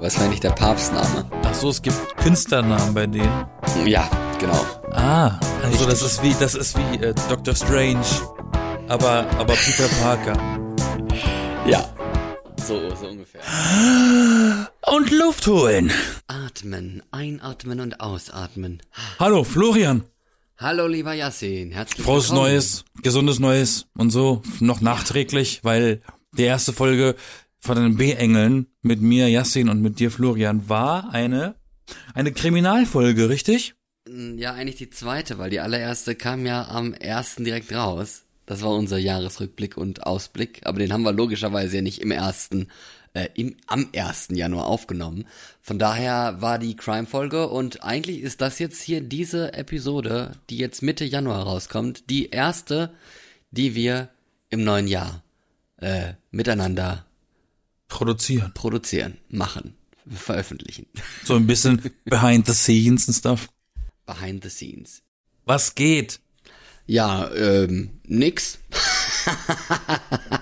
Was war eigentlich der Papstname? Ach so, es gibt Künstlernamen bei denen. Ja, genau. Ah, also das ist wie, das ist wie äh, Doctor Strange, aber, aber Peter Parker. Ja. So, so ungefähr. Und Luft holen. Atmen, einatmen und ausatmen. Hallo, Florian. Hallo, lieber Yassin. Herzlich Frohes willkommen. Neues, gesundes Neues und so. Noch nachträglich, weil die erste Folge von den B-Engeln mit mir, Yassin, und mit dir, Florian, war eine, eine Kriminalfolge, richtig? Ja, eigentlich die zweite, weil die allererste kam ja am ersten direkt raus. Das war unser Jahresrückblick und Ausblick, aber den haben wir logischerweise ja nicht im ersten, äh, im, am ersten Januar aufgenommen. Von daher war die Crime-Folge und eigentlich ist das jetzt hier diese Episode, die jetzt Mitte Januar rauskommt, die erste, die wir im neuen Jahr äh, miteinander Produzieren. produzieren, machen, veröffentlichen. So ein bisschen behind the scenes und stuff. Behind the scenes. Was geht? Ja, ähm, nix.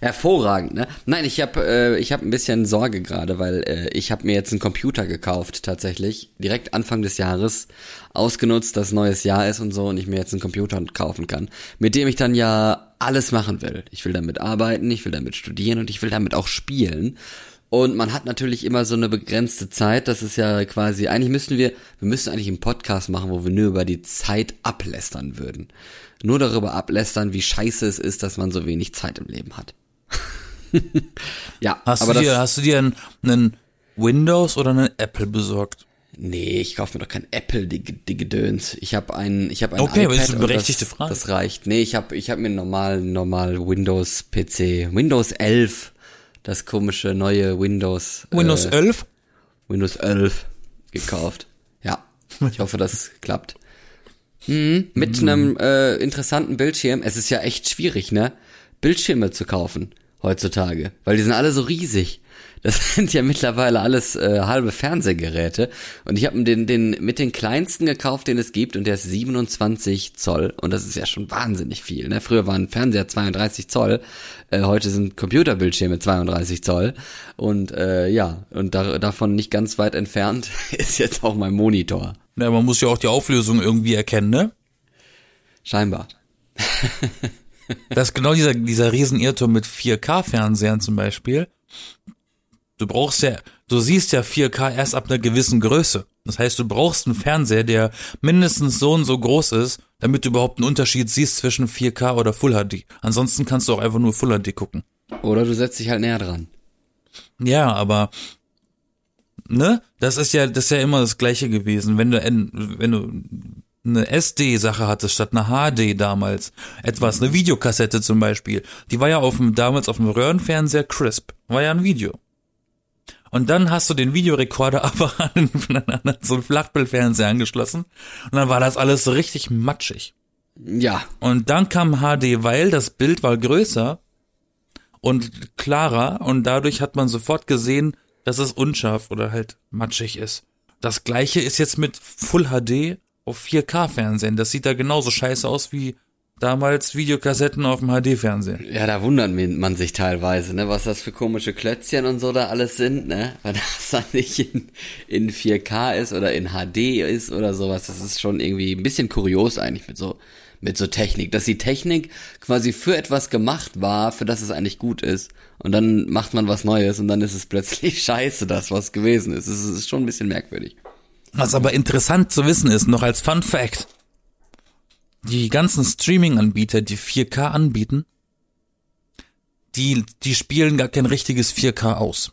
Hervorragend, ne? Nein, ich habe äh, ich habe ein bisschen Sorge gerade, weil äh, ich habe mir jetzt einen Computer gekauft tatsächlich, direkt Anfang des Jahres ausgenutzt, dass neues Jahr ist und so und ich mir jetzt einen Computer kaufen kann, mit dem ich dann ja alles machen will. Ich will damit arbeiten, ich will damit studieren und ich will damit auch spielen. Und man hat natürlich immer so eine begrenzte Zeit. Das ist ja quasi, eigentlich müssten wir, wir müssten eigentlich einen Podcast machen, wo wir nur über die Zeit ablästern würden. Nur darüber ablästern, wie scheiße es ist, dass man so wenig Zeit im Leben hat. ja, Hast aber du dir, hast du dir einen, einen Windows oder einen Apple besorgt? nee, ich kaufe mir doch kein Apple, die, Gedöns. Ich habe ein, ich habe ein Okay, aber iPad das ist eine berechtigte das, Frage. Das reicht. Nee, ich habe, ich habe mir einen normalen, normal Windows PC, Windows 11, das komische neue Windows. Windows äh, 11? Windows 11 gekauft. Ja, ich hoffe, das klappt. Mhm, mit einem äh, interessanten Bildschirm. Es ist ja echt schwierig, ne? Bildschirme zu kaufen heutzutage, weil die sind alle so riesig. Das sind ja mittlerweile alles äh, halbe Fernsehgeräte. Und ich habe den, den mit den kleinsten gekauft, den es gibt, und der ist 27 Zoll. Und das ist ja schon wahnsinnig viel. Ne? Früher waren Fernseher 32 Zoll, äh, heute sind Computerbildschirme 32 Zoll. Und äh, ja, und da, davon nicht ganz weit entfernt ist jetzt auch mein Monitor. Ja, man muss ja auch die Auflösung irgendwie erkennen, ne? Scheinbar. Das ist genau dieser, dieser Riesenirrtum mit 4K-Fernsehern zum Beispiel. Du brauchst ja, du siehst ja 4K erst ab einer gewissen Größe. Das heißt, du brauchst einen Fernseher, der mindestens so und so groß ist, damit du überhaupt einen Unterschied siehst zwischen 4K oder Full HD. Ansonsten kannst du auch einfach nur Full HD gucken. Oder du setzt dich halt näher dran. Ja, aber ne, das ist ja, das ist ja immer das Gleiche gewesen. Wenn du, en- wenn du eine SD-Sache hattest statt einer HD damals, etwas, eine Videokassette zum Beispiel, die war ja auf dem, damals auf dem Röhrenfernseher crisp, war ja ein Video. Und dann hast du den Videorekorder aber an, an so einen Flachbildfernseher angeschlossen. Und dann war das alles so richtig matschig. Ja, Und dann kam HD, weil das Bild war größer und klarer. Und dadurch hat man sofort gesehen, dass es unscharf oder halt matschig ist. Das gleiche ist jetzt mit Full HD auf 4K Fernsehen. Das sieht da genauso scheiße aus wie damals Videokassetten auf dem HD-Fernsehen. Ja, da wundert man sich teilweise, ne, was das für komische Klötzchen und so da alles sind, ne, weil das dann nicht in, in 4K ist oder in HD ist oder sowas. Das ist schon irgendwie ein bisschen kurios eigentlich mit so, mit so Technik, dass die Technik quasi für etwas gemacht war, für das es eigentlich gut ist. Und dann macht man was Neues und dann ist es plötzlich scheiße, das was gewesen ist. Es ist schon ein bisschen merkwürdig. Was aber interessant zu wissen ist, noch als Fun Fact, die ganzen Streaming-Anbieter, die 4K anbieten, die, die spielen gar kein richtiges 4K aus.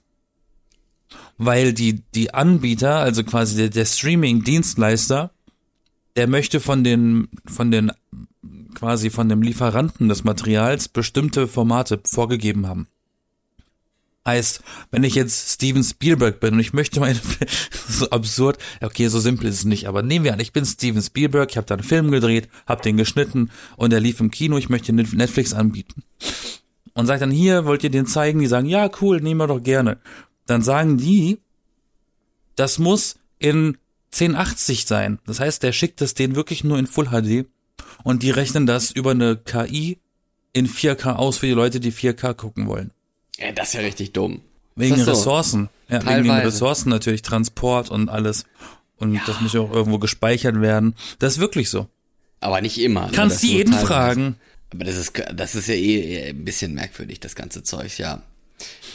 Weil die, die Anbieter, also quasi der, der Streaming-Dienstleister, der möchte von den, von den, quasi von dem Lieferanten des Materials bestimmte Formate vorgegeben haben. Heißt, wenn ich jetzt Steven Spielberg bin und ich möchte meine, so absurd, okay, so simpel ist es nicht, aber nehmen wir an, ich bin Steven Spielberg, ich habe da einen Film gedreht, habe den geschnitten und der lief im Kino, ich möchte Netflix anbieten. Und sag dann, hier, wollt ihr den zeigen? Die sagen, ja, cool, nehmen wir doch gerne. Dann sagen die, das muss in 1080 sein. Das heißt, der schickt es denen wirklich nur in Full HD und die rechnen das über eine KI in 4K aus für die Leute, die 4K gucken wollen. Ja, das ist ja richtig dumm. Wegen so? Ressourcen. Ja, wegen den Teilweise. Ressourcen natürlich, Transport und alles. Und das muss ja auch irgendwo gespeichert werden. Das ist wirklich so. Aber nicht immer. ne? Kannst nur jeden fragen. Aber das ist, das ist ja eh, eh ein bisschen merkwürdig, das ganze Zeug, ja.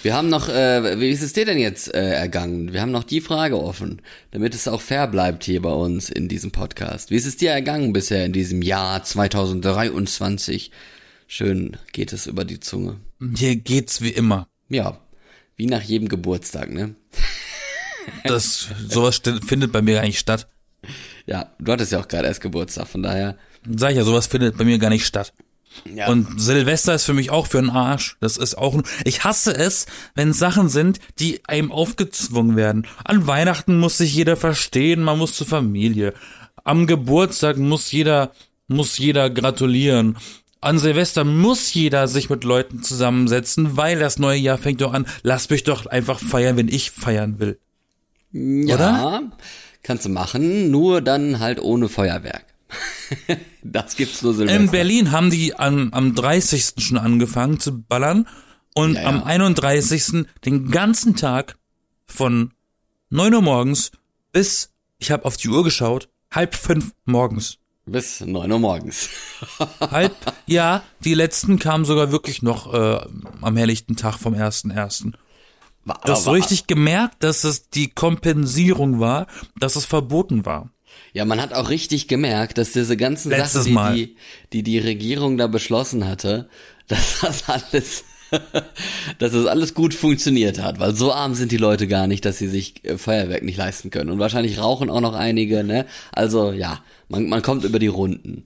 Wir haben noch, äh, wie ist es dir denn jetzt äh, ergangen? Wir haben noch die Frage offen, damit es auch fair bleibt hier bei uns in diesem Podcast. Wie ist es dir ergangen bisher in diesem Jahr 2023? Schön geht es über die Zunge. Hier geht's wie immer. Ja, wie nach jedem Geburtstag, ne? Das, sowas findet bei mir gar nicht statt. Ja, du hattest ja auch gerade erst Geburtstag, von daher. Sag ich ja, sowas findet bei mir gar nicht statt. Ja. Und Silvester ist für mich auch für einen Arsch. Das ist auch, ein- ich hasse es, wenn Sachen sind, die einem aufgezwungen werden. An Weihnachten muss sich jeder verstehen, man muss zur Familie. Am Geburtstag muss jeder, muss jeder gratulieren. An Silvester muss jeder sich mit Leuten zusammensetzen, weil das neue Jahr fängt doch an. Lass mich doch einfach feiern, wenn ich feiern will. Ja, Oder? kannst du machen, nur dann halt ohne Feuerwerk. das gibt's nur Silvester. In Berlin haben die am, am 30. schon angefangen zu ballern und Ja, ja. am 31. den ganzen Tag von 9 Uhr morgens bis, ich habe auf die Uhr geschaut, halb fünf morgens. Bis 9 Uhr morgens. Halb, ja, die letzten kamen sogar wirklich noch äh, am helllichten Tag vom 1.1. War- Du hast so richtig gemerkt, dass es die Kompensierung war, dass es verboten war. Ja, man hat auch richtig gemerkt, dass diese ganzen Letztes Sachen, die, die die die Regierung da beschlossen hatte, dass das alles, dass das alles gut funktioniert hat, weil so arm sind die Leute gar nicht, dass sie sich äh, Feuerwerk nicht leisten können. Und wahrscheinlich rauchen auch noch einige, ne? Also ja, man, man kommt über die Runden.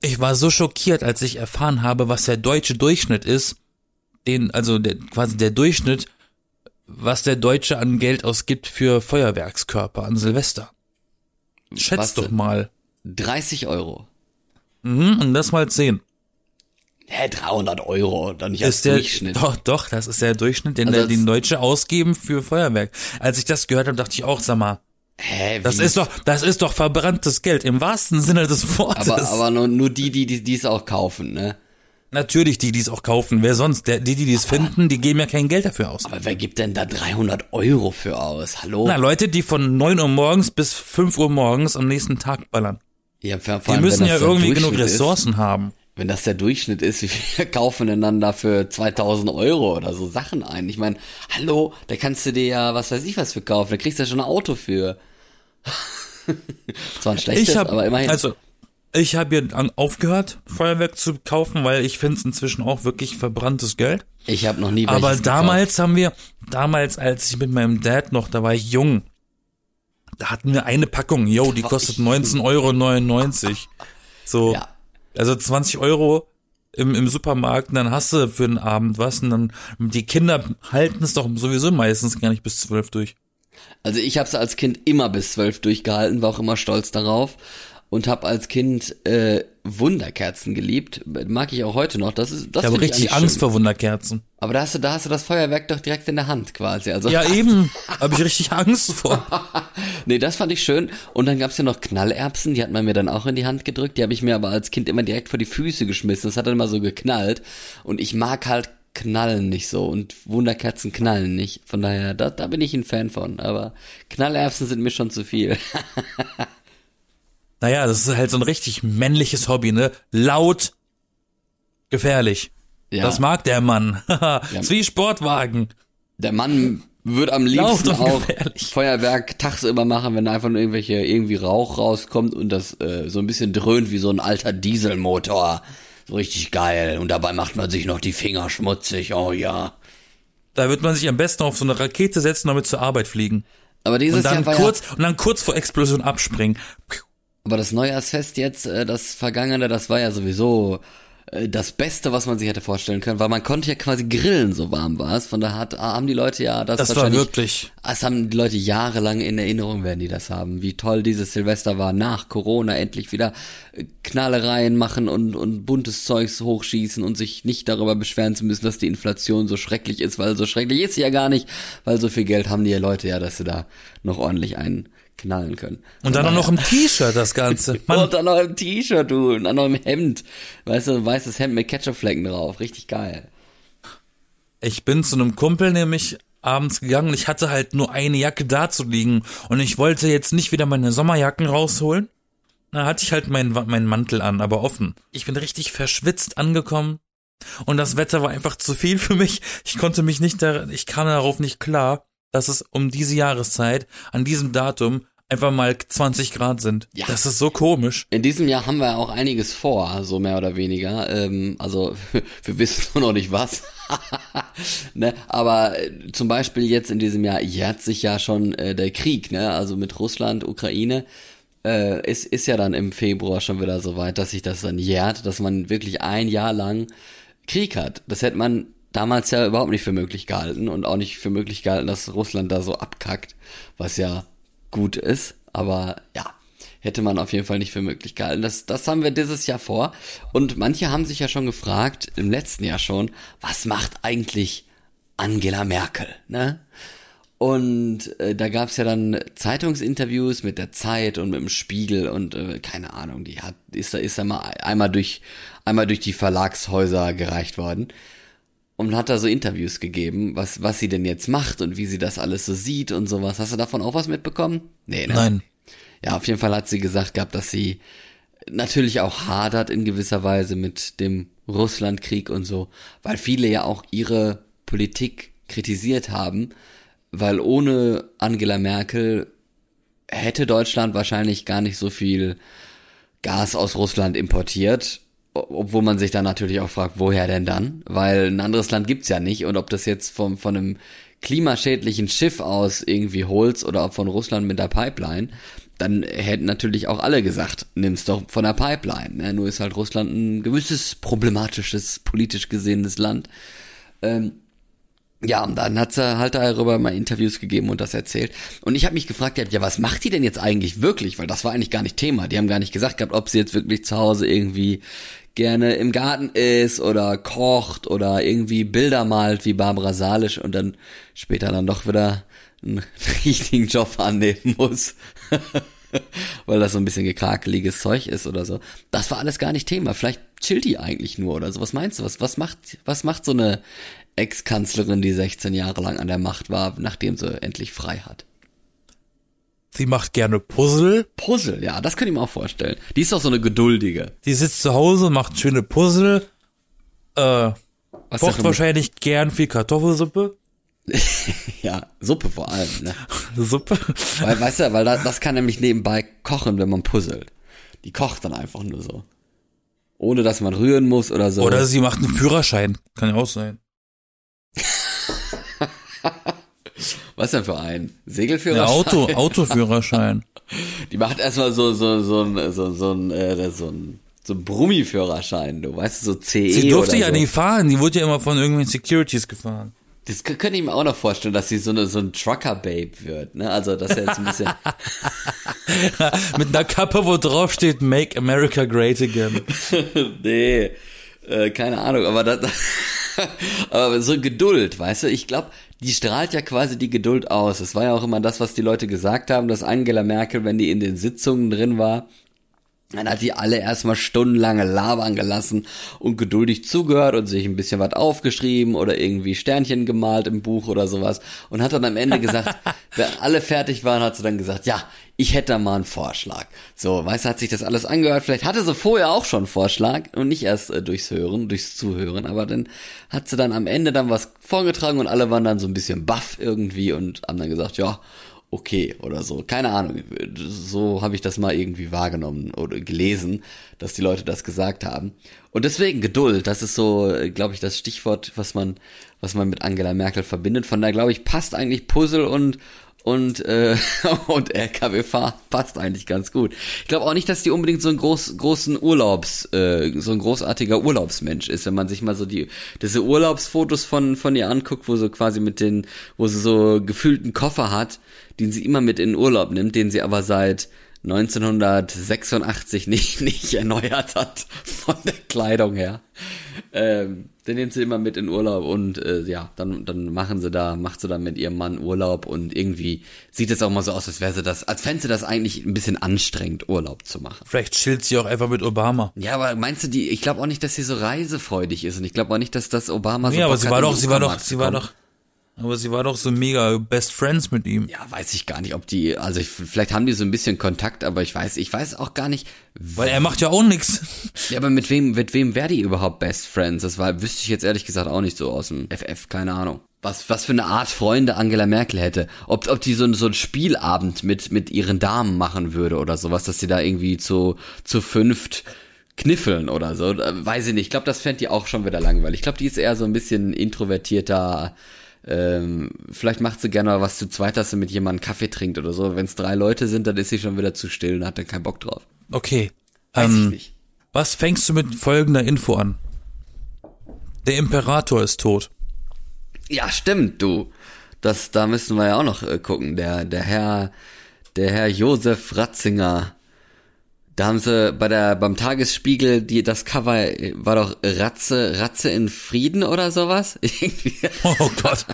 Ich war so schockiert, als ich erfahren habe, was der deutsche Durchschnitt ist, den, also der, quasi der Durchschnitt, was der Deutsche an Geld ausgibt für Feuerwerkskörper an Silvester. Schätz Was doch mal. 30 Euro. Mhm, und das mal 10. Hä, 300 Euro, dann nicht als Ist der, Durchschnitt. doch, doch, das ist der Durchschnitt, den Also der, den Deutsche ausgeben für Feuerwerk. Als ich das gehört habe, dachte ich auch, sag mal, Hä, das ist doch, das ist doch verbranntes Geld im wahrsten Sinne des Wortes. aber, aber nur, nur die, die, die, die es auch kaufen, ne? Natürlich die, die es auch kaufen. Wer sonst? Der, die, die es finden, die geben ja kein Geld dafür aus. Aber wer gibt denn da 300 Euro für aus? Hallo? Na, Leute, die von 9 Uhr morgens bis 5 Uhr morgens am nächsten Tag ballern. ja, vor, vor Die allem, müssen ja der irgendwie genug Ressourcen haben. Wenn das der Durchschnitt ist, wie viel kaufen denn dann dafür 2000 Euro oder so Sachen ein? Ich meine, hallo, da kannst du dir ja was weiß ich was für kaufen. Da kriegst du ja schon ein Auto für. Zwar ein schlechtes, Ich habe aber immerhin. also ich habe hier an- aufgehört, Feuerwerk zu kaufen, weil ich finde es inzwischen auch wirklich verbranntes Geld. ich habe noch nie Aber gekauft. damals haben wir, damals als ich mit meinem Dad noch, da war ich jung, da hatten wir eine Packung, yo, die kostet ich 19,99 Euro. So, Ja. Also 20 Euro im, im Supermarkt, und dann hast du für den Abend was und dann, die Kinder halten es doch sowieso meistens gar nicht bis zwölf durch. Also ich habe es als Kind immer bis zwölf durchgehalten, war auch immer stolz darauf und habe als Kind äh, Wunderkerzen geliebt. Mag ich auch heute noch. Das ist das Ich habe richtig eigentlich Angst schön. vor Wunderkerzen. Aber da hast du, da hast du das Feuerwerk doch direkt in der Hand quasi. Also Ja, eben, habe ich richtig Angst vor. nee, das fand ich schön. Und dann gab's ja noch Knallerbsen, die hat man mir dann auch in die Hand gedrückt. Die habe ich mir aber als Kind immer direkt vor die Füße geschmissen. Das hat dann immer so geknallt. Und ich mag halt Knallen nicht so und Wunderkerzen knallen nicht. Von daher, da, da bin ich ein Fan von. Aber Knallerbsen sind mir schon zu viel. Naja, das ist halt so ein richtig männliches Hobby, ne? Laut, gefährlich. Ja. Das mag der Mann. Haha, ist wie Sportwagen. Der Mann wird am liebsten auch. Feuerwerk tagsüber machen, wenn einfach nur irgendwelche irgendwie Rauch rauskommt und das äh, so ein bisschen dröhnt wie so ein alter Dieselmotor. So richtig geil. Und dabei macht man sich noch die Finger schmutzig. Oh ja. Da wird man sich am besten auf so eine Rakete setzen damit zur Arbeit fliegen. Aber dieses Und dann Jahr war kurz, ja, und dann kurz vor Explosion abspringen. Aber das Neujahrsfest jetzt, äh, das vergangene, das war ja sowieso äh, das Beste, was man sich hätte vorstellen können, weil man konnte ja quasi grillen, so warm war es. Von daher hat, haben die Leute ja das, Das war wahrscheinlich wirklich, Das haben die Leute jahrelang in Erinnerung, werden die das haben. Wie toll dieses Silvester war, nach Corona endlich wieder äh, Knallereien machen und, und buntes Zeugs hochschießen und sich nicht darüber beschweren zu müssen, dass die Inflation so schrecklich ist, weil so schrecklich ist sie ja gar nicht, weil so viel Geld haben die Leute ja, dass sie da noch ordentlich einen knallen können. und dann auch noch im T-Shirt das Ganze. und Mann, dann noch im T-Shirt, du, und dann noch im Hemd. Weißt du, ein weißes Hemd mit Ketchupflecken drauf. Richtig geil. ich bin zu einem Kumpel nämlich abends gegangen. Ich hatte halt nur eine Jacke da zu liegen und ich wollte jetzt nicht wieder meine Sommerjacken rausholen. Da hatte ich halt meinen meinen Mantel an, aber offen. Ich bin richtig verschwitzt angekommen und das Wetter war einfach zu viel für mich. Ich konnte mich nicht, da, ich kam darauf nicht klar, dass es um diese Jahreszeit, an diesem Datum, einfach mal 20 Grad sind. Ja. Das ist so komisch. In diesem Jahr haben wir auch einiges vor, so mehr oder weniger. Ähm, also wir wissen nur noch nicht was. ne? Aber äh, zum Beispiel jetzt in diesem Jahr jährt sich ja schon äh, der Krieg, ne? Also mit Russland, Ukraine. Äh, ist, ist ja dann im Februar schon wieder so weit, dass sich das dann jährt, dass man wirklich ein Jahr lang Krieg hat. Das hätte man damals ja überhaupt nicht für möglich gehalten und auch nicht für möglich gehalten, dass Russland da so abkackt, was ja gut ist. Aber ja, hätte man auf jeden Fall nicht für möglich gehalten. Das, das haben wir dieses Jahr vor. Und manche haben sich ja schon gefragt, im letzten Jahr schon, was macht eigentlich Angela Merkel, ne? Und äh, da gab's ja dann Zeitungsinterviews mit der Zeit und mit dem Spiegel und äh, keine Ahnung, die hat ist da ist da mal einmal durch einmal durch die Verlagshäuser gereicht worden und hat da so Interviews gegeben, was was sie denn jetzt macht und wie sie das alles so sieht und sowas. Hast du davon auch was mitbekommen? Nee, ne? Nein. Ja, auf jeden Fall hat sie gesagt gehabt, dass sie natürlich auch hadert in gewisser Weise mit dem Russlandkrieg und so, weil viele ja auch ihre Politik kritisiert haben weil ohne Angela Merkel hätte Deutschland wahrscheinlich gar nicht so viel Gas aus Russland importiert, obwohl man sich dann natürlich auch fragt, woher denn dann? Weil ein anderes Land gibt's ja nicht und ob das jetzt vom, von einem klimaschädlichen Schiff aus irgendwie holst oder ob von Russland mit der Pipeline, dann hätten natürlich auch alle gesagt, nimm's doch von der Pipeline. Ne? Nur ist halt Russland ein gewisses problematisches, politisch gesehenes Land. Ähm, ja, und dann hat sie halt darüber mal Interviews gegeben und das erzählt. Und ich habe mich gefragt, ja, was macht die denn jetzt eigentlich wirklich? Weil das war eigentlich gar nicht Thema. Die haben gar nicht gesagt gehabt, ob sie jetzt wirklich zu Hause irgendwie gerne im Garten ist oder kocht oder irgendwie Bilder malt wie Barbara Salisch und dann später dann doch wieder einen richtigen Job annehmen muss. Weil das so ein bisschen gekrakeliges Zeug ist oder so. Das war alles gar nicht Thema. Vielleicht chillt die eigentlich nur oder so. Was meinst du? Was, was macht, was macht so eine Ex-Kanzlerin, die 16 Jahre lang an der Macht war, nachdem sie endlich frei hat. Sie macht gerne Puzzle. Puzzle, ja, das kann ich mir auch vorstellen. Die ist doch so eine geduldige. Die sitzt zu Hause, macht schöne Puzzle, äh, Was kocht wahrscheinlich gern viel Kartoffelsuppe. ja, Suppe vor allem, ne? Suppe. Weil, weißt du, weil das, das kann nämlich nebenbei kochen, wenn man puzzelt. Die kocht dann einfach nur so. Ohne dass man rühren muss oder so. Oder sie macht einen Führerschein. Kann ja auch sein. Was denn für ein? Segelführerschein? Ja, Auto, Autoführerschein. Die macht erstmal so, so, so ein, so, so ein, äh, so ein, so ein Brummi-Führerschein, du weißt, so CE Sie durfte ja so. nie fahren, die wurde ja immer von irgendwelchen Securities gefahren. Das könnte ich mir auch noch vorstellen, dass sie so eine so ein Trucker-Babe wird, ne? Also, dass er jetzt ein bisschen. Mit einer Kappe, wo drauf steht, Make America Great Again. nee, äh, keine Ahnung, aber das, aber so Geduld, weißt du, ich glaube, die strahlt ja quasi die Geduld aus. Es war ja auch immer das, was die Leute gesagt haben, dass Angela Merkel, wenn die in den Sitzungen drin war, dann hat die alle erstmal stundenlange labern gelassen und geduldig zugehört und sich ein bisschen was aufgeschrieben oder irgendwie Sternchen gemalt im Buch oder sowas und hat dann am Ende gesagt, wenn alle fertig waren, hat sie dann gesagt, ja, ich hätte da mal einen Vorschlag. So, weißt du, hat sich das alles angehört. Vielleicht hatte sie vorher auch schon einen Vorschlag und nicht erst äh, durchs Hören, durchs Zuhören, aber dann hat sie dann am Ende dann was vorgetragen und alle waren dann so ein bisschen baff irgendwie und haben dann gesagt, ja, okay oder so. Keine Ahnung. So habe ich das mal irgendwie wahrgenommen oder gelesen, dass die Leute das gesagt haben. Und deswegen Geduld, das ist so, glaube ich, das Stichwort, was man, was man mit Angela Merkel verbindet. Von daher glaube ich, passt eigentlich Puzzle und und äh, und RKW-Fahr passt eigentlich ganz gut. Ich glaube auch nicht, dass die unbedingt so ein groß, großen Urlaubs, äh, so ein großartiger Urlaubsmensch ist, wenn man sich mal so die diese Urlaubsfotos von von ihr anguckt, wo so quasi mit den, wo sie so gefühlten Koffer hat, den sie immer mit in den Urlaub nimmt, den sie aber seit 1986 nicht nicht erneuert hat von der Kleidung her. Ähm, den nimmt sie immer mit in Urlaub und äh, ja, dann, dann machen sie da, macht sie da mit ihrem Mann Urlaub und irgendwie sieht es auch mal so aus, als wäre sie das, als fände sie das eigentlich ein bisschen anstrengend, Urlaub zu machen. Vielleicht chillt sie auch einfach mit Obama. Ja, aber meinst du die, ich glaube auch nicht, dass sie so reisefreudig ist und ich glaube auch nicht, dass das Obama so Ja, aber sie war doch, sie war doch, sie war doch, Aber sie war doch so mega Best Friends mit ihm. Ja, weiß ich gar nicht, ob die, also ich, vielleicht haben die so ein bisschen Kontakt, aber ich weiß, ich weiß auch gar nicht. Weil er macht ja auch nix. Ja, aber mit wem, mit wem wäre die überhaupt Best Friends? Das war, wüsste ich jetzt ehrlich gesagt auch nicht so aus dem FF, keine Ahnung. Was, was für eine Art Freunde Angela Merkel hätte. Ob, ob die so, ein so ein Spielabend mit, mit ihren Damen machen würde oder sowas, dass sie da irgendwie zu, zu fünft kniffeln oder so. Weiß ich nicht. Ich glaube, das fände die auch schon wieder langweilig. Ich glaube, die ist eher so ein bisschen introvertierter, ähm, vielleicht macht sie gerne mal was zu zweit, dass sie mit jemandem Kaffee trinkt oder so. Wenn es drei Leute sind, dann ist sie schon wieder zu still und hat dann keinen Bock drauf. Okay. Weiß ähm, ich nicht. Was fängst du mit folgender Info an? Der Imperator ist tot. Ja, stimmt, du. Das, da müssen wir ja auch noch äh, gucken. Der, der Herr, der Herr Josef Ratzinger da haben sie bei der, beim Tagesspiegel, die, das Cover war doch Ratze, Ratze in Frieden oder sowas? oh Gott.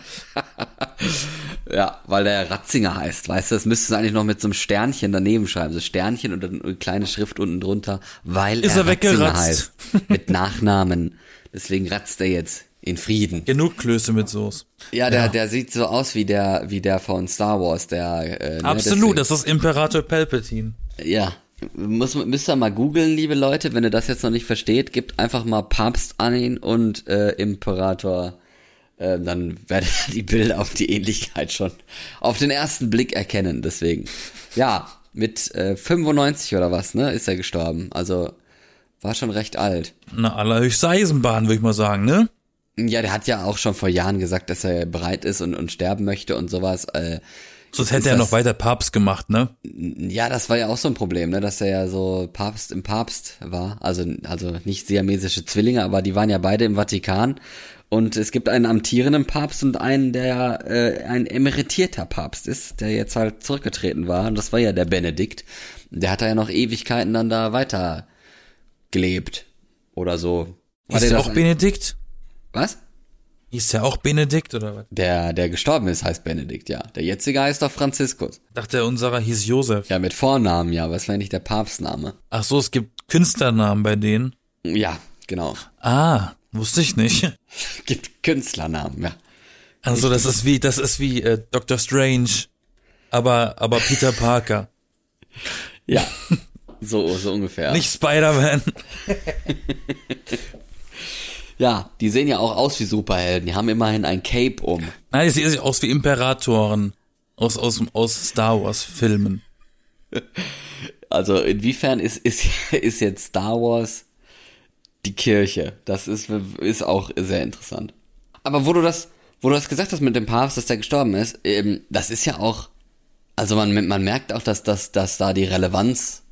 ja, weil der Ratzinger heißt, weißt du, das müsste es eigentlich noch mit so einem Sternchen daneben schreiben, so Sternchen und dann eine kleine Schrift unten drunter, weil Ist er, er Ratzinger weggeratzt? heißt. Mit Nachnamen. Deswegen ratzt er jetzt in Frieden. Genug Klöße mit Soße. Ja, der, der sieht so aus wie der, wie der von Star Wars, der, äh, ne, Absolut, deswegen- das ist Imperator Palpatine. Ja. Muss, müsst ihr mal googeln, liebe Leute, wenn ihr das jetzt noch nicht versteht, gebt einfach mal Papst an ihn und äh, Imperator. Äh, dann werdet ihr die Bilder auf die Ähnlichkeit schon auf den ersten Blick erkennen. Deswegen. Ja, mit äh, 95 oder was, ne, ist er gestorben. Also war schon recht alt. Na, allerhöchste Eisenbahn, würde ich mal sagen, ne? Ja, der hat ja auch schon vor Jahren gesagt, dass er bereit ist und, und sterben möchte und sowas. Äh, Sonst hätte er noch weiter Papst gemacht, ne? Ja, das war ja auch so ein Problem, ne, dass er ja so Papst im Papst war. Also, also nicht siamesische Zwillinge, aber die waren ja beide im Vatikan. Und es gibt einen amtierenden Papst und einen, der äh, ein emeritierter Papst ist, der jetzt halt zurückgetreten war. Und das war ja der Benedikt. Der hat da ja noch Ewigkeiten dann da weiter gelebt. Oder so. War Ist der auch Benedikt? Was? Ist der auch Benedikt oder was? Der, der gestorben ist, heißt Benedikt, ja. Der jetzige heißt doch Franziskus. Dachte, unserer hieß Josef. Ja, mit Vornamen, ja, es war nicht der Papstname. Ach so, es gibt Künstlernamen bei denen. Ja, genau. Ah, wusste ich nicht. Gibt Künstlernamen, ja. Also das ist wie, das ist wie äh, Doctor Strange, aber aber Peter Parker, Ja. So, so ungefähr. nicht Spider-Man. Ja, die sehen ja auch aus wie Superhelden. Die haben immerhin ein Cape um. Nein, sie sieht aus wie Imperatoren aus aus aus Star Wars Filmen. Also inwiefern ist, ist, ist jetzt Star Wars die Kirche? Das ist, ist auch sehr interessant. Aber wo du das, wo du das gesagt hast mit dem Papst, dass der gestorben ist, ähm, das ist ja auch, also man, man merkt auch, dass, dass, dass da die Relevanz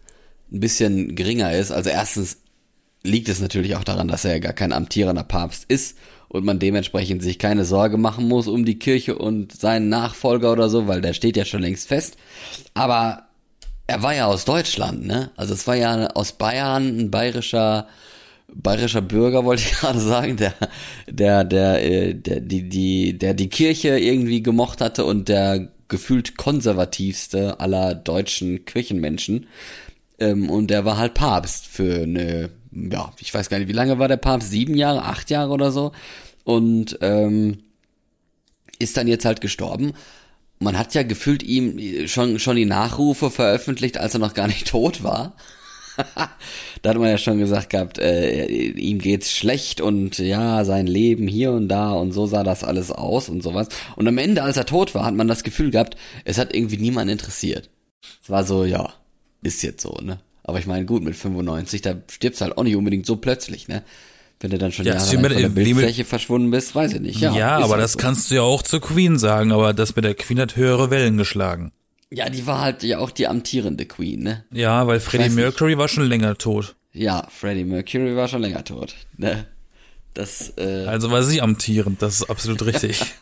ein bisschen geringer ist. Also erstens liegt es natürlich auch daran, dass er ja gar kein amtierender Papst ist und man dementsprechend sich keine Sorge machen muss um die Kirche und seinen Nachfolger oder so, weil der steht ja schon längst fest. Aber er war ja aus Deutschland, ne? Also es war ja aus Bayern ein bayerischer bayerischer Bürger, wollte ich gerade sagen, der der der äh, der die die der die Kirche irgendwie gemocht hatte und der gefühlt konservativste aller deutschen Kirchenmenschen. Ähm, und der war halt Papst für eine, ja, ich weiß gar nicht, wie lange war der Papst? Sieben Jahre, acht Jahre oder so. Und ähm, ist dann jetzt halt gestorben. Man hat ja gefühlt ihm schon, schon die Nachrufe veröffentlicht, als er noch gar nicht tot war. da hat man ja schon gesagt gehabt, äh, ihm geht's schlecht und ja, sein Leben hier und da und so sah das alles aus und sowas. Und am Ende, als er tot war, hat man das Gefühl gehabt, es hat irgendwie niemand interessiert. Es war so, ja, ist jetzt so, ne? Aber ich meine, gut, mit 95, da stirbst du halt auch nicht unbedingt so plötzlich, ne? Wenn du dann schon Ja, Jahre lang mit- von der Bildfläche verschwunden bist, weiß ich nicht. Ja, Ja, aber halt das so. kannst du ja auch zur Queen sagen, aber das mit der Queen hat höhere Wellen geschlagen. Ja, die war halt ja auch die amtierende Queen, ne? Ja, weil Freddie weiß nicht. Mercury war schon länger tot. Ja, Freddie Mercury war schon länger tot, ne? Das, äh, Also war sie amtierend, das ist absolut richtig.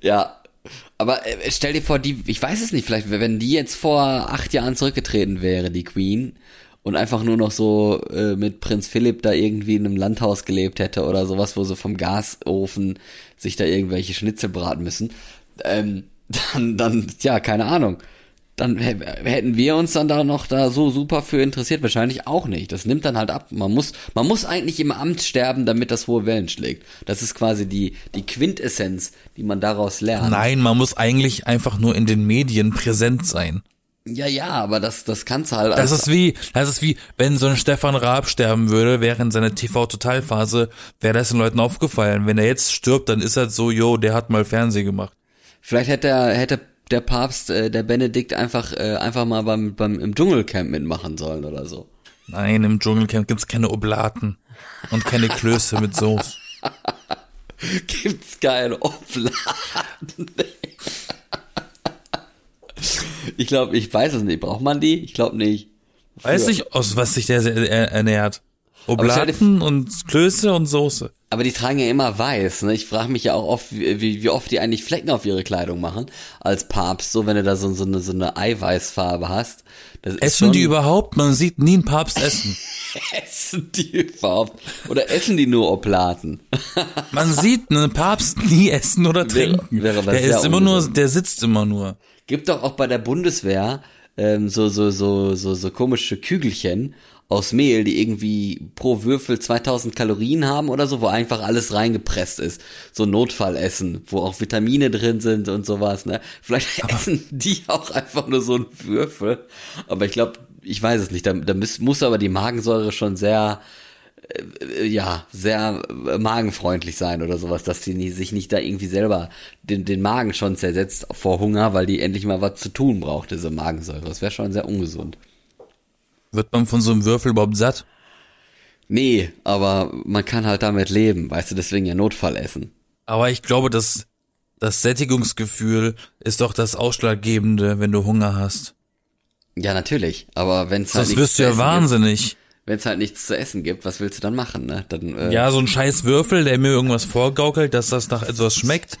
Ja, aber äh, stell dir vor, die, ich weiß es nicht, vielleicht, wenn die jetzt vor acht Jahren zurückgetreten wäre, die Queen, und einfach nur noch so äh, mit Prinz Philipp da irgendwie in einem Landhaus gelebt hätte oder sowas, wo sie vom Gasofen sich da irgendwelche Schnitzel braten müssen, ähm, dann, dann, ja, keine Ahnung. Dann hätten wir uns dann da noch da so super für interessiert, wahrscheinlich auch nicht. Das nimmt dann halt ab. Man muss, man muss eigentlich im Amt sterben, damit das hohe Wellen schlägt. Das ist quasi die, die Quintessenz, die man daraus lernt. Nein, man muss eigentlich einfach nur in den Medien präsent sein. Ja, ja, aber das, das kannst du halt. Das ist wie, das ist wie, wenn so ein Stefan Raab sterben würde während seiner TV-Totalphase, wäre das den Leuten aufgefallen. Wenn er jetzt stirbt, dann ist er so, yo, der hat mal Fernsehen gemacht. Vielleicht hätte er, hätte der Papst, äh, der Benedikt einfach, äh, einfach mal beim, beim, im Dschungelcamp mitmachen sollen oder so. Nein, im Dschungelcamp gibt's keine Oblaten und keine Klöße mit Soße. gibt's keine Oblaten. Ich glaube, ich weiß es nicht. Braucht man die? Ich glaube nicht. Weiß nicht, aus was sich der ernährt. Oblaten und Klöße und Soße. Aber die tragen ja immer weiß. Ne? Ich frage mich ja auch oft, wie, wie oft die eigentlich Flecken auf ihre Kleidung machen als Papst, so wenn du da so, so, eine, so eine Eiweißfarbe hast. essen die überhaupt? Man sieht nie einen Papst essen. essen die überhaupt? Oder essen die nur Oblaten? Man sieht einen Papst nie essen oder trinken. Wäre, wäre der ist immer nur, der sitzt immer nur. Gibt doch auch bei der Bundeswehr ähm, so, so, so, so, so komische Kügelchen aus Mehl, die irgendwie pro Würfel 2000 Kalorien haben oder so, wo einfach alles reingepresst ist. So Notfallessen, wo auch Vitamine drin sind und sowas, ne? Vielleicht aber essen die auch einfach nur so einen Würfel. Aber ich glaube, ich weiß es nicht. Da, da muss, muss aber die Magensäure schon sehr, äh, ja, sehr äh, magenfreundlich sein oder sowas, dass die sich nicht da irgendwie selber den, den Magen schon zersetzt vor Hunger, weil die endlich mal was zu tun braucht, diese Magensäure. Das wäre schon sehr ungesund. Wird man von so einem Würfel überhaupt satt? Nee, aber man kann halt damit leben, weißt du, deswegen ja Notfall essen. Aber ich glaube, dass das Sättigungsgefühl ist doch das Ausschlaggebende, wenn du Hunger hast. Ja, natürlich, aber wenn's halt Das wirst du ja wahnsinnig. Wenn es halt nichts zu essen gibt, was willst du dann machen, ne? Dann, äh ja, so ein scheiß Würfel, der mir irgendwas vorgaukelt, dass das nach etwas schmeckt.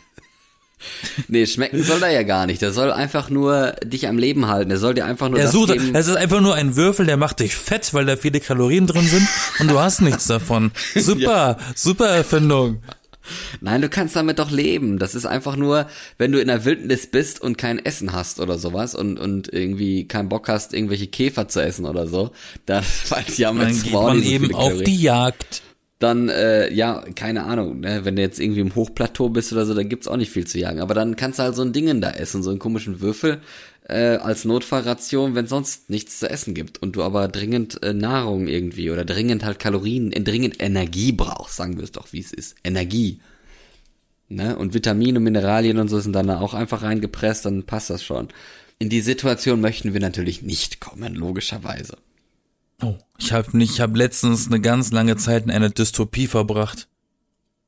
Nee, schmecken soll er ja gar nicht. Der soll einfach nur dich am Leben halten. Der soll dir einfach nur er das sucht, geben. Es ist einfach nur ein Würfel, der macht dich fett, weil da viele Kalorien drin sind und du hast nichts davon. Super, ja. super Erfindung. Nein, du kannst damit doch leben. Das ist einfach nur, wenn du in der Wildnis bist und kein Essen hast oder sowas und, und irgendwie keinen Bock hast, irgendwelche Käfer zu essen oder so, dann, weil die haben jetzt man eben auf die Jagd dann, äh, ja, keine Ahnung, ne, wenn du jetzt irgendwie im Hochplateau bist oder so, dann gibt's auch nicht viel zu jagen. Aber dann kannst du halt so ein Ding da essen, so einen komischen Würfel äh, als Notfallration, wenn sonst nichts zu essen gibt und du aber dringend äh, Nahrung irgendwie oder dringend halt Kalorien, äh, dringend Energie brauchst, sagen wir es doch, wie es ist. Energie. Ne? Und Vitamine, Mineralien und so sind dann auch einfach reingepresst, dann passt das schon. In die Situation möchten wir natürlich nicht kommen, logischerweise. Oh, ich habe nicht, ich habe letztens eine ganz lange Zeit in einer Dystopie verbracht.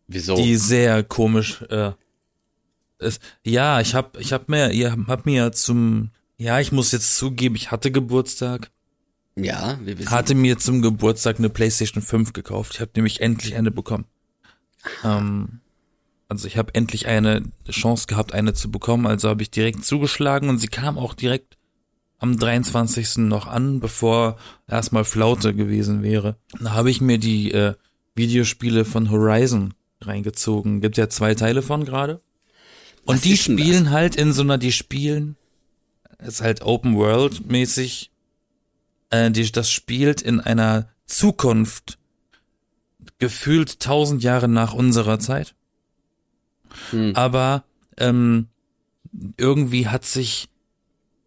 Wieso? Die sehr komisch äh, ist. Ja, ich habe ich habe mir ihr habt mir zum ja, ich muss jetzt zugeben, ich hatte Geburtstag. Ja, wir wissen. Hatte mir zum Geburtstag eine PlayStation 5 gekauft. Ich habe nämlich endlich eine bekommen. Ähm, also ich habe endlich eine Chance gehabt, eine zu bekommen, also habe ich direkt zugeschlagen und sie kam auch direkt am 23. noch an, bevor erstmal Flaute gewesen wäre. Da habe ich mir die äh, Videospiele von Horizon reingezogen. Gibt ja zwei Teile von gerade. Und Was die spielen das? halt in so einer, die spielen, ist halt Open World mäßig, äh, die, das spielt in einer Zukunft gefühlt tausend Jahre nach unserer Zeit. Hm. Aber ähm, irgendwie hat sich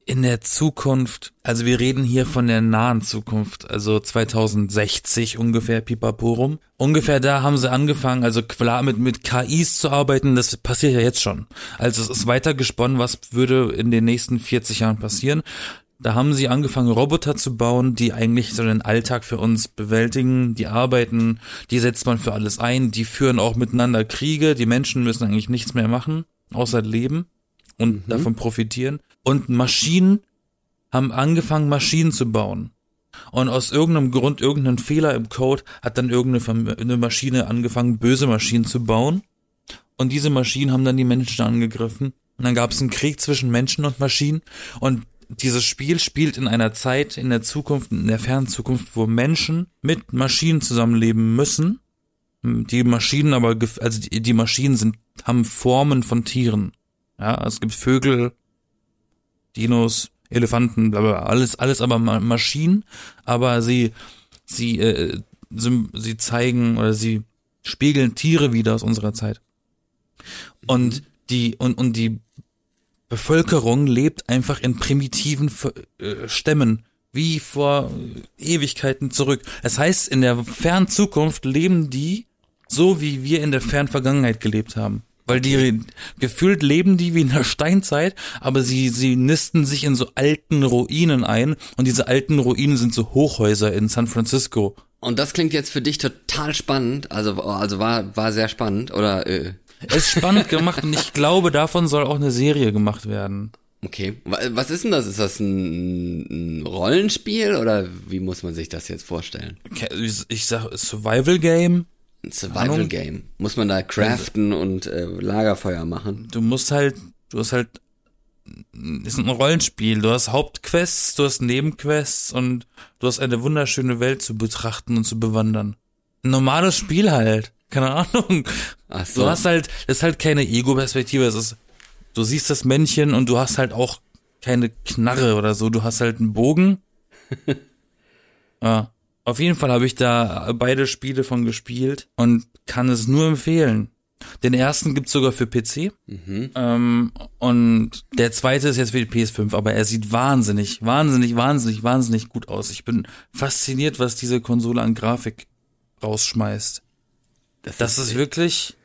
in der Zukunft, also wir reden hier von der nahen Zukunft, also 2060 ungefähr, Pipaporum. Ungefähr da haben sie angefangen, also klar mit, mit KIs zu arbeiten, das passiert ja jetzt schon. Also es ist weiter gesponnen, was würde in den nächsten 40 Jahren passieren. Da haben sie angefangen, Roboter zu bauen, die eigentlich so den Alltag für uns bewältigen, die arbeiten, die setzt man für alles ein, die führen auch miteinander Kriege, die Menschen müssen eigentlich nichts mehr machen, außer leben und mhm. davon profitieren. Und Maschinen haben angefangen, Maschinen zu bauen. Und aus irgendeinem Grund, irgendein Fehler im Code, hat dann irgendeine Maschine angefangen, böse Maschinen zu bauen. Und diese Maschinen haben dann die Menschen angegriffen. Und dann gab es einen Krieg zwischen Menschen und Maschinen. Und dieses Spiel spielt in einer Zeit, in der Zukunft, in der fernen Zukunft, wo Menschen mit Maschinen zusammenleben müssen. Die Maschinen aber, also die Maschinen sind, haben Formen von Tieren. Ja, es gibt Vögel, Dinos, Elefanten, bla bla, alles, alles aber Ma Maschinen, aber sie, sie, äh, sie, sie zeigen oder sie spiegeln Tiere wieder aus unserer Zeit. Und die, und, und die Bevölkerung lebt einfach in primitiven äh, Stämmen, wie vor Ewigkeiten zurück. Das heißt, in der fernen Zukunft leben die so, wie wir in der fernen Vergangenheit gelebt haben. Weil die gefühlt leben die wie in der Steinzeit, aber sie, sie nisten sich in so alten Ruinen ein und diese alten Ruinen sind so Hochhäuser in San Francisco. Und das klingt jetzt für dich total spannend, also, also war, war sehr spannend, oder? Äh. Es ist spannend gemacht und ich glaube, davon soll auch eine Serie gemacht werden. Okay. Was ist denn das? Ist das ein, ein Rollenspiel oder wie muss man sich das jetzt vorstellen? Ich sag Survival Game. Ein Survival Ahnung. Game. Muss man da craften und äh, Lagerfeuer machen? Du musst halt, du hast halt, ist ein Rollenspiel. Du hast Hauptquests, du hast Nebenquests und du hast eine wunderschöne Welt zu betrachten und zu bewandern. Ein normales Spiel halt. Keine Ahnung. Ach so. Du hast halt, das ist halt keine Ego-Perspektive. Es ist, du siehst das Männchen und du hast halt auch keine Knarre oder so. Du hast halt einen Bogen. ja. Auf jeden Fall habe ich da beide Spiele von gespielt und kann es nur empfehlen. Den ersten gibt's sogar für PC. Mhm. Ähm, und der zweite ist jetzt für die PS5, aber er sieht wahnsinnig, wahnsinnig, wahnsinnig, wahnsinnig gut aus. Ich bin fasziniert, was diese Konsole an Grafik rausschmeißt. Das, das ist, ist wirklich.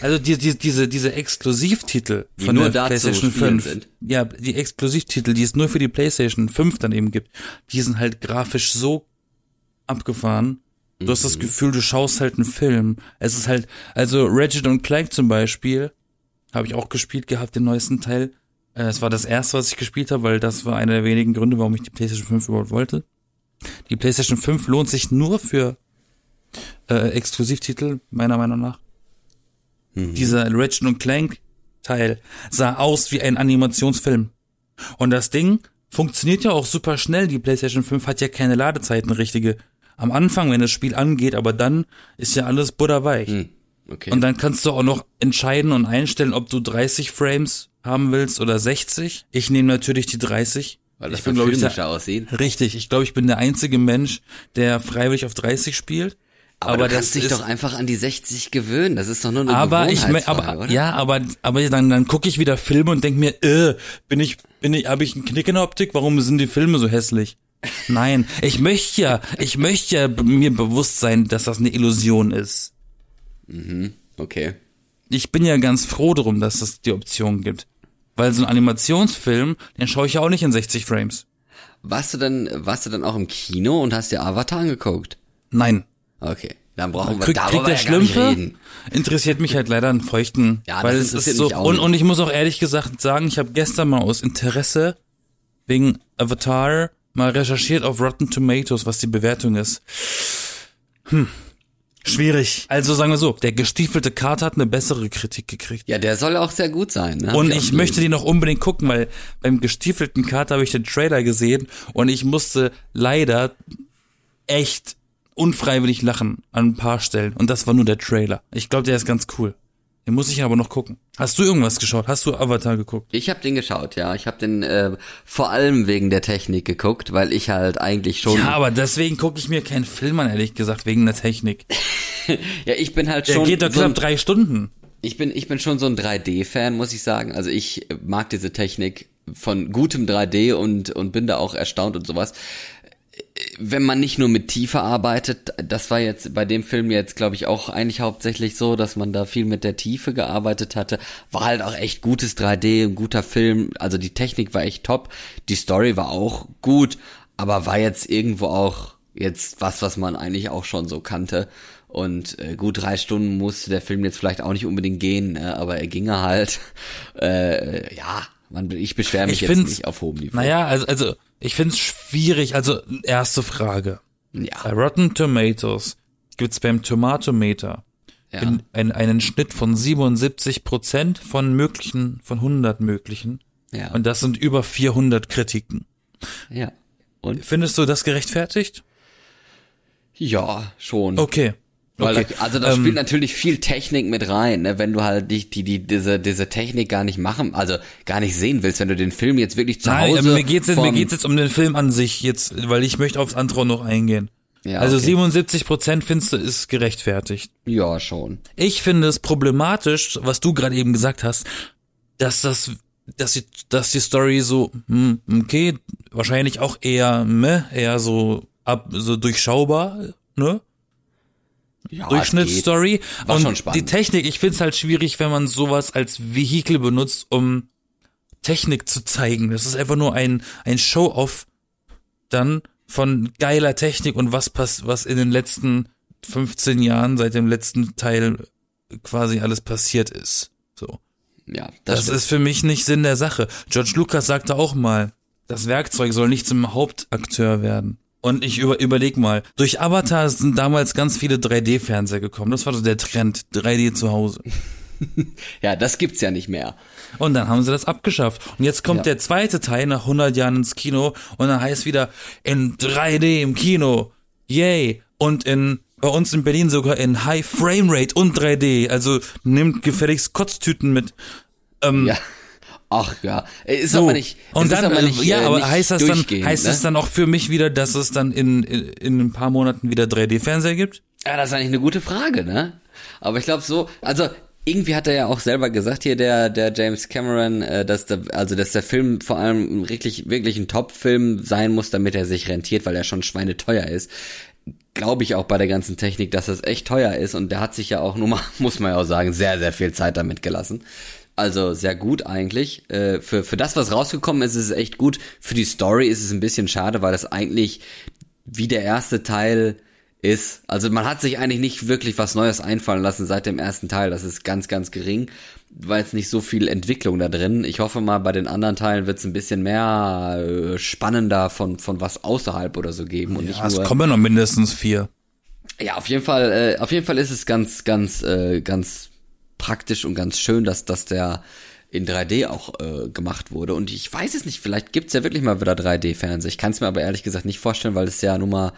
Also die, die, diese, diese Exklusivtitel die von der PlayStation 5. Sind. Ja, die Exklusivtitel, die es nur für die PlayStation 5 dann eben gibt, die sind halt grafisch so abgefahren. Du mhm. hast das mhm. Gefühl, du schaust halt einen Film. Es ist halt, also Ratchet und Clank zum Beispiel, habe ich auch gespielt gehabt, den neuesten Teil. Äh, es war das erste, was ich gespielt habe, weil das war einer der wenigen Gründe, warum ich die PlayStation 5 überhaupt wollte. Die PlayStation 5 lohnt sich nur für äh, Exklusivtitel, meiner Meinung nach. Mhm. Dieser Ratchet und Clank Teil sah aus wie ein Animationsfilm. Und das Ding funktioniert ja auch super schnell. Die PlayStation 5 hat ja keine Ladezeiten richtige. Am Anfang, wenn das Spiel angeht, aber dann ist ja alles butterweich. Hm, okay. Und dann kannst du auch noch entscheiden und einstellen, ob du 30 Frames haben willst oder 60. Ich nehme natürlich die 30. Weil das ich bin, glaube ich, der. Richtig, ich glaube, ich bin der einzige Mensch, der freiwillig auf 30 spielt. Aber, aber du kannst dich doch einfach an die 60 gewöhnen. Das ist doch nur eine aber ich aber oder? ja, aber aber dann dann gucke ich wieder Filme und denk mir, äh, bin ich bin ich habe ich einen Knick in der Optik? Warum sind die Filme so hässlich? Nein, ich möchte ja, ich möchte ja mir bewusst sein, dass das eine Illusion ist. Mhm, okay. Ich bin ja ganz froh drum, dass es die Option gibt. Weil so ein Animationsfilm, den schaue ich ja auch nicht in 60 Frames. Warst du denn, warst du dann auch im Kino und hast dir Avatar angeguckt? Nein. Okay. Dann brauchen wir Krieg, darüber kriegt der ja Schlümpfe? reden. Interessiert mich halt leider an Feuchten. Ja, weil es ist so. Und, und ich muss auch ehrlich gesagt sagen, ich habe gestern mal aus Interesse wegen Avatar mal recherchiert auf Rotten Tomatoes, was die Bewertung ist. Hm. Schwierig. Also sagen wir so, der gestiefelte Kater hat eine bessere Kritik gekriegt. Ja, der soll auch sehr gut sein. Ne? Und ich, möchte den noch unbedingt gucken, weil beim gestiefelten Kater habe ich den Trailer gesehen und ich musste leider echt unfreiwillig lachen an ein paar Stellen. Und das war nur der Trailer. Ich glaube, der ist ganz cool. Den muss ich aber noch gucken. Hast du irgendwas geschaut? Hast du Avatar geguckt? Ich habe den geschaut, ja. Ich habe den äh, vor allem wegen der Technik geguckt, weil ich halt eigentlich schon. Ja, aber deswegen gucke ich mir keinen Film an, ehrlich gesagt, wegen der Technik. ja, ich bin halt schon. Der geht doch knapp so drei Stunden. Ich bin, ich bin schon so ein 3D-Fan, muss ich sagen. Also ich mag diese Technik von gutem 3D und, und bin da auch erstaunt und sowas wenn man nicht nur mit Tiefe arbeitet, das war jetzt bei dem Film jetzt, glaube ich, auch eigentlich hauptsächlich so, dass man da viel mit der Tiefe gearbeitet hatte. War halt auch echt gutes 3D, ein guter Film. Also die Technik war echt top. Die Story war auch gut, aber war jetzt irgendwo auch jetzt was, was man eigentlich auch schon so kannte. Und äh, gut drei Stunden musste der Film jetzt vielleicht auch nicht unbedingt gehen, ne? aber er ging halt. Äh, ja, man, ich beschwere mich ich jetzt nicht auf hohem Niveau. Naja, also, also ich find's schwierig. Also, erste Frage. Ja. Bei Rotten Tomatoes gibt's beim Tomatometer ja. einen, einen Schnitt von 77 Prozent von möglichen, von 100 möglichen. Ja. Und das sind über 400 Kritiken. Ja. Und? Findest du das gerechtfertigt? Ja, schon. Okay. Weil Okay, also da ähm, spielt natürlich viel Technik mit rein, ne? wenn du halt die, die, die, diese, diese Technik gar nicht machen, also gar nicht sehen willst, wenn du den Film jetzt wirklich zu Nein, Hause. mir geht's jetzt, mir geht's jetzt um den Film an sich jetzt, weil ich möchte aufs andere noch eingehen. Ja, also okay. 77 Prozent findest du ist gerechtfertigt. Ja, schon. Ich finde es problematisch, was du gerade eben gesagt hast, dass das, dass die, dass die Story so, hm, okay, wahrscheinlich auch eher, meh, eher so ab, so durchschaubar, ne? Ja, Durchschnittsstory. War Und schon spannend. die Technik, ich find's halt schwierig, wenn man sowas als Vehikel benutzt, um Technik zu zeigen. Das ist einfach nur ein, ein Show-off dann von geiler Technik und was pass, was in den letzten 15 Jahren seit dem letzten Teil quasi alles passiert ist. So. Ja, das, Das ist für mich nicht Sinn der Sache. George Lucas sagte auch mal, das Werkzeug soll nicht zum Hauptakteur werden. Und ich über, überleg mal, durch Avatar sind damals ganz viele 3D-Fernseher gekommen. Das war so der Trend, 3D zu Hause. ja, das gibt's ja nicht mehr. Und dann haben sie das abgeschafft. Und jetzt kommt Ja. der zweite Teil nach 100 Jahren ins Kino und dann heißt wieder in 3D im Kino. Yay. Und in, bei uns in Berlin sogar in High Frame Rate und 3D. Also nimmt gefälligst Kotztüten mit. Ähm, Ja. Ach ja, ist So. aber nicht. und ist dann, aber äh, nicht, ja, äh, aber heißt das dann, heißt ne? es dann auch für mich wieder, dass es dann in, in, in ein paar Monaten wieder 3D-Fernseher gibt? Ja, das ist eigentlich eine gute Frage, ne? Aber ich glaube so, also irgendwie hat er ja auch selber gesagt hier der der James Cameron, äh, dass der also dass der Film vor allem wirklich wirklich ein Top-Film sein muss, damit er sich rentiert, weil er schon schweineteuer ist. Glaube ich auch bei der ganzen Technik, dass das echt teuer ist und der hat sich ja auch nur mal, muss man ja auch sagen, sehr sehr viel Zeit damit gelassen. Also sehr gut eigentlich. Äh, für, für das, was rausgekommen ist, ist es echt gut. Für die Story ist es ein bisschen schade, weil das eigentlich wie der erste Teil ist. Also man hat sich eigentlich nicht wirklich was Neues einfallen lassen seit dem ersten Teil. Das ist ganz, ganz gering, weil es nicht so viel Entwicklung da drin. Ich hoffe mal, bei den anderen Teilen wird es ein bisschen mehr äh, spannender von, von was außerhalb oder so geben. Und Ja, nicht es nur, kommen ja noch mindestens vier. ja, auf jeden Fall, äh, auf jeden Fall ist es ganz, ganz, äh, ganz praktisch und ganz schön, dass, dass der in 3D auch äh, gemacht wurde. Und ich weiß es nicht, vielleicht gibt's ja wirklich mal wieder 3D-Fernsehen. Ich kann es mir aber ehrlich gesagt nicht vorstellen, weil es ja nun mal,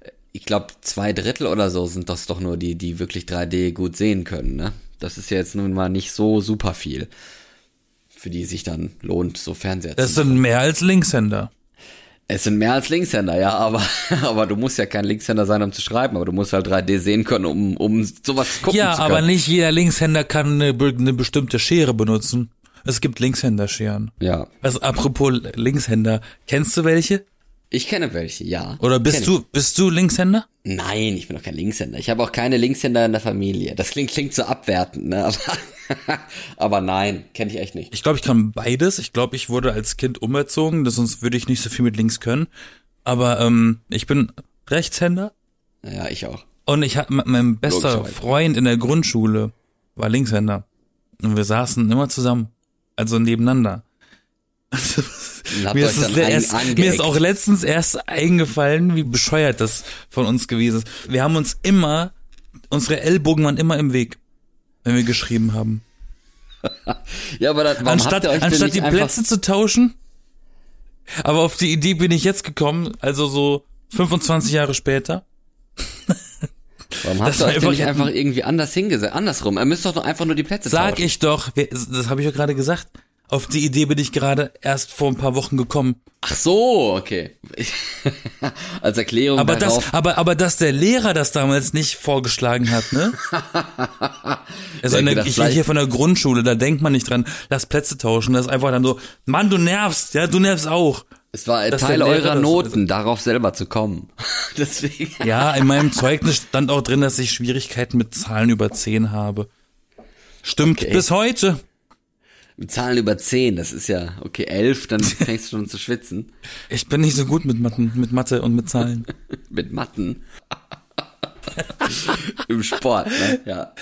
äh, ich glaube, zwei Drittel oder so sind das doch nur die, die wirklich 3D gut sehen können. Ne? Das ist ja jetzt nun mal nicht so super viel, für die sich dann lohnt, so Fernseher Das zu sind mehr als Linkshänder. Es sind mehr als Linkshänder, ja, aber, aber du musst ja kein Linkshänder sein, um zu schreiben, aber du musst halt 3D sehen können, um, um sowas gucken Ja, zu können. aber nicht jeder Linkshänder kann eine, eine bestimmte Schere benutzen. Es gibt Linkshänder-Scheren. Ja, Also apropos Linkshänder, kennst du welche? Ich kenne welche, ja. Oder bist ich. du bist du Linkshänder? Nein, ich bin doch kein Linkshänder. Ich habe auch keine Linkshänder in der Familie. Das klingt, klingt so abwertend, ne? Aber, aber nein, kenne ich echt nicht. Ich glaube, ich kann beides. Ich glaube, ich wurde als Kind umerzogen, das sonst würde ich nicht so viel mit links können. Aber ähm, ich bin Rechtshänder Ja, ich auch. und ich hatte mein bester. Freund in der Grundschule war Linkshänder und wir saßen immer zusammen, also nebeneinander. Habt Mir ist, ein, erst, mir ist auch letztens erst eingefallen, wie bescheuert das von uns gewesen ist. Wir haben uns immer, unsere Ellbogen waren immer im Weg, wenn wir geschrieben haben. Ja, aber warum Anstatt, anstatt die Plätze zu tauschen. Aber auf die Idee bin ich jetzt gekommen, also so 25 Jahre später. warum habt ihr wir euch einfach nicht einfach irgendwie anders hingesetzt? Andersrum. Ihr müsst doch einfach nur die Plätze Sag tauschen. ich doch, das habe ich ja gerade gesagt. Auf die Idee bin ich gerade erst vor ein paar Wochen gekommen. Ach so, okay. Als Erklärung Aber darauf. das, aber, aber dass der Lehrer das damals nicht vorgeschlagen hat, ne? Also der, ich vielleicht- hier von der Grundschule, da denkt man nicht dran, lass Plätze tauschen. Das ist einfach dann so, Mann, du nervst, ja, du nervst auch. Es war dass Teil eurer Noten, darauf selber zu kommen. Deswegen. Ja, in meinem Zeugnis stand auch drin, dass ich Schwierigkeiten mit Zahlen über 10 habe. Stimmt Okay. bis heute. Mit Zahlen über 10, das ist ja, okay, 11, dann fängst du schon zu schwitzen. Ich bin nicht so gut mit Mathe, mit Mathe und mit Zahlen. Mit Matten. Im Sport, ne? Ja.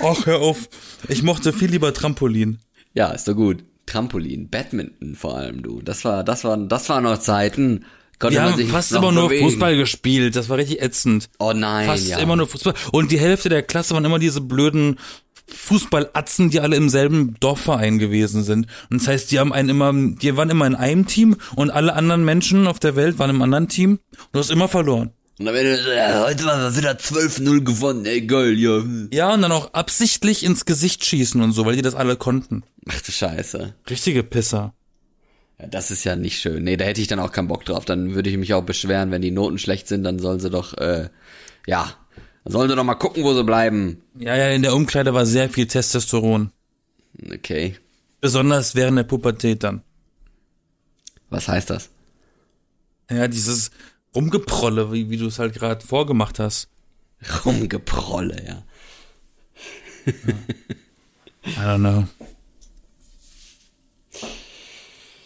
Ach, hör auf. Ich mochte viel lieber Trampolin. Ja, ist doch gut. Trampolin, Badminton vor allem, du. Das war, das waren, das waren noch Zeiten. Konnte Wir haben fast immer nur bewegen. Fußball gespielt. Das war richtig ätzend. Oh nein, Fast ja. immer nur Fußball. Und die Hälfte der Klasse waren immer diese blöden Fußballatzen, die alle im selben Dorfverein gewesen sind. Und das heißt, die haben einen immer, die waren immer in einem Team und alle anderen Menschen auf der Welt waren im anderen Team und du hast immer verloren. Und dann wird äh, heute mal wieder 12-0 gewonnen, ey, geil, ja. Ja, und dann auch absichtlich ins Gesicht schießen und so, weil die das alle konnten. Ach du Scheiße. Richtige Pisser. Ja, das ist ja nicht schön. Nee, da hätte ich dann auch keinen Bock drauf. Dann würde ich mich auch beschweren, wenn die Noten schlecht sind, dann sollen sie doch, äh, ja, sollen sie doch mal gucken, wo sie bleiben. Ja, ja, in der Umkleide war sehr viel Testosteron. Okay. Besonders während der Pubertät dann. Was heißt das? Ja, dieses Rumgeprolle, wie, wie du es halt gerade vorgemacht hast. Rumgeprolle, ja. I don't know.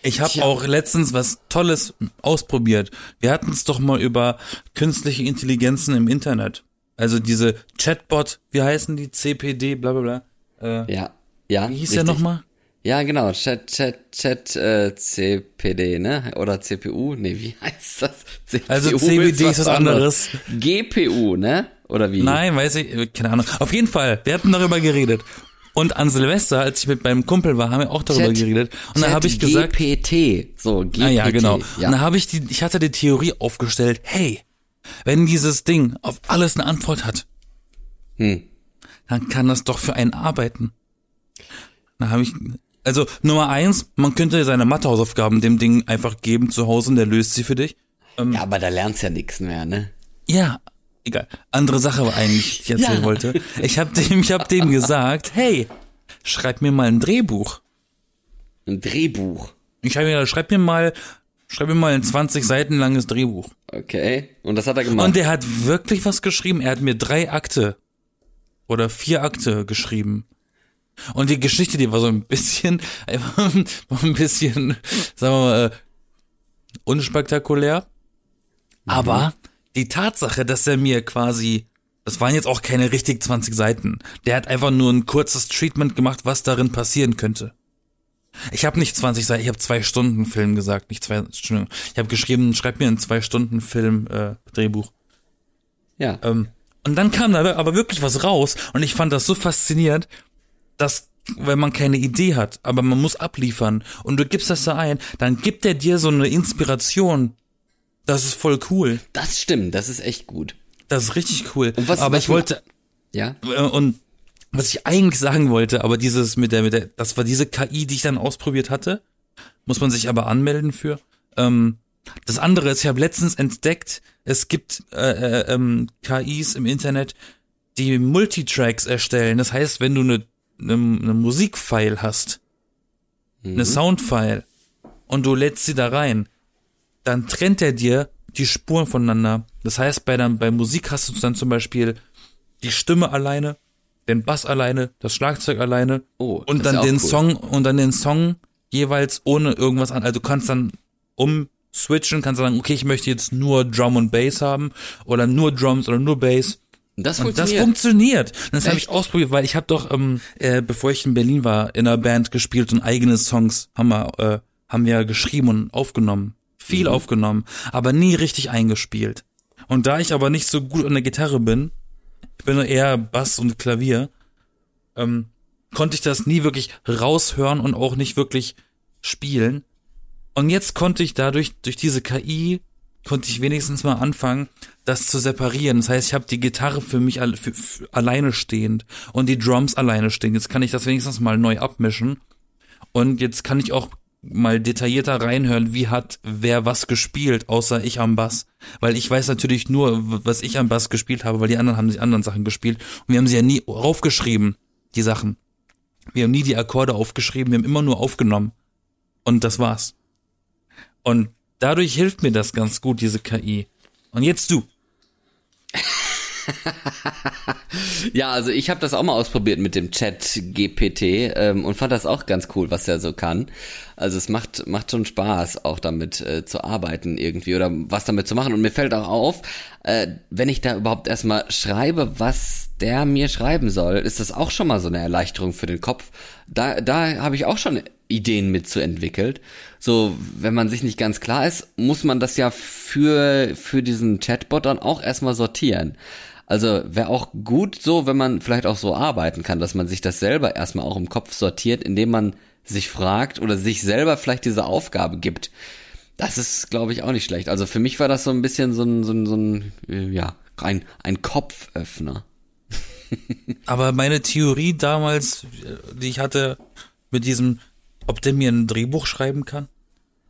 Ich habe auch letztens was Tolles ausprobiert. Wir hatten es doch mal über künstliche Intelligenzen im Internet. Also diese Chatbot, wie heißen die? CPD, bla bla bla. Äh, Ja. Ja. wie hieß richtig. der nochmal? Ja, genau. Chat, Chat, Chat, äh, CPD, ne? Oder CPU? Nee, wie heißt das? CPU Also CBD ist was anderes. GPU, ne? Oder wie? Nein, weiß ich, keine Ahnung. Auf jeden Fall, wir hatten darüber geredet. Und an Silvester, als ich mit meinem Kumpel war, haben wir auch darüber Chat- geredet. Und Chat habe ich gesagt, GPT. So, GPT. Ah ja, genau. Ja. Und dann habe ich die, ich hatte die Theorie aufgestellt, hey, wenn dieses Ding auf alles eine Antwort hat, Hm. dann kann das doch für einen arbeiten. Dann habe ich, also Nummer eins, man könnte seine Mathehausaufgaben dem Ding einfach geben zu Hause und der löst sie für dich. ja, aber da lernst ja nix mehr, ne? Ja, egal. Andere Sache war eigentlich, die ich erzählen Ja. wollte. Ich habe dem, ich habe dem gesagt, hey, schreib mir mal ein Drehbuch. Ein Drehbuch. Ich habe mir, schreib mir mal, schreib mir mal ein 20 Seiten langes Drehbuch. Okay. Und das hat er gemacht. Und der hat wirklich was geschrieben. Er hat mir drei Akte oder vier Akte geschrieben. Und die Geschichte, die war so ein bisschen, einfach ein bisschen, sagen wir mal, äh, unspektakulär. Aber die Tatsache, dass er mir quasi, das waren jetzt auch keine richtig 20 Seiten. Der hat einfach nur ein kurzes Treatment gemacht, was darin passieren könnte. Ich habe nicht 20 Seiten, ich habe zwei Stunden Film gesagt, nicht zwei Stunden. Ich habe geschrieben, schreib mir ein zwei Stunden Film äh, Drehbuch. ja. Ähm, und dann kam da aber wirklich was raus und ich fand das so faszinierend, dass wenn man keine Idee hat, aber man muss abliefern und du gibst das da ein, dann gibt er dir so eine Inspiration. Das ist voll cool. Das stimmt, das ist echt gut. Das ist richtig cool. Und was- aber was ich wollte Ja? äh, und was ich eigentlich sagen wollte, aber dieses mit der mit der das war diese KI, die ich dann ausprobiert hatte, muss man sich aber anmelden für. Ähm, das andere ist, ich habe letztens entdeckt, es gibt äh, äh, ähm, KIs im Internet, die Multitracks erstellen. Das heißt, wenn du eine ne, ne Musikfile hast, eine Soundfile und du lädst sie da rein, dann trennt er dir die Spuren voneinander. Das heißt, bei, der, bei Musik hast du dann zum Beispiel die Stimme alleine, den Bass alleine, das Schlagzeug alleine Oh, und das dann den cool. Song und dann den Song jeweils ohne irgendwas an. Also du kannst dann umswitchen, kannst sagen, okay, ich möchte jetzt nur Drum und Bass haben oder nur Drums oder nur Bass. Das Und das funktioniert. funktioniert. Und das habe ich ausprobiert, weil ich habe doch, ähm, äh, bevor ich in Berlin war, in einer Band gespielt und eigene Songs haben wir, äh, haben wir geschrieben und aufgenommen. Viel Mhm. aufgenommen, aber nie richtig eingespielt. Und da ich aber nicht so gut an der Gitarre bin, ich bin nur eher Bass und Klavier, ähm, konnte ich das nie wirklich raushören und auch nicht wirklich spielen. Und jetzt konnte ich dadurch, durch diese KI, konnte ich wenigstens mal anfangen, das zu separieren. Das heißt, ich habe die Gitarre für mich alle, für, für, alleine stehend und die Drums alleine stehend. Jetzt kann ich das wenigstens mal neu abmischen. Und jetzt kann ich auch mal detaillierter reinhören, wie hat wer was gespielt, außer ich am Bass. Weil ich weiß natürlich nur, was ich am Bass gespielt habe, weil die anderen haben die anderen Sachen gespielt. Und wir haben sie ja nie aufgeschrieben, die Sachen. Wir haben nie die Akkorde aufgeschrieben, wir haben immer nur aufgenommen. Und das war's. Und dadurch hilft mir das ganz gut, diese KI. Und jetzt du. Ja, also ich habe das auch mal ausprobiert mit dem Chat GPT ähm, und fand das auch ganz cool, was er so kann. Also es macht macht schon Spaß, auch damit äh, zu arbeiten irgendwie oder was damit zu machen. Und mir fällt auch auf, äh, wenn ich da überhaupt erstmal schreibe, was der mir schreiben soll, ist das auch schon mal so eine Erleichterung für den Kopf. Da da habe ich auch schon Ideen mitzuentwickelt. So, wenn man sich nicht ganz klar ist, muss man das ja für für diesen Chatbot dann auch erstmal sortieren. Also wäre auch gut so, wenn man vielleicht auch so arbeiten kann, dass man sich das selber erstmal auch im Kopf sortiert, indem man sich fragt oder sich selber vielleicht diese Aufgabe gibt. Das ist, glaube ich, auch nicht schlecht. Also für mich war das so ein bisschen so ein, so ein, so ein äh, ja, ein, ein Kopföffner. Aber meine Theorie damals, äh, die ich hatte, mit diesem, ob der mir ein Drehbuch schreiben kann,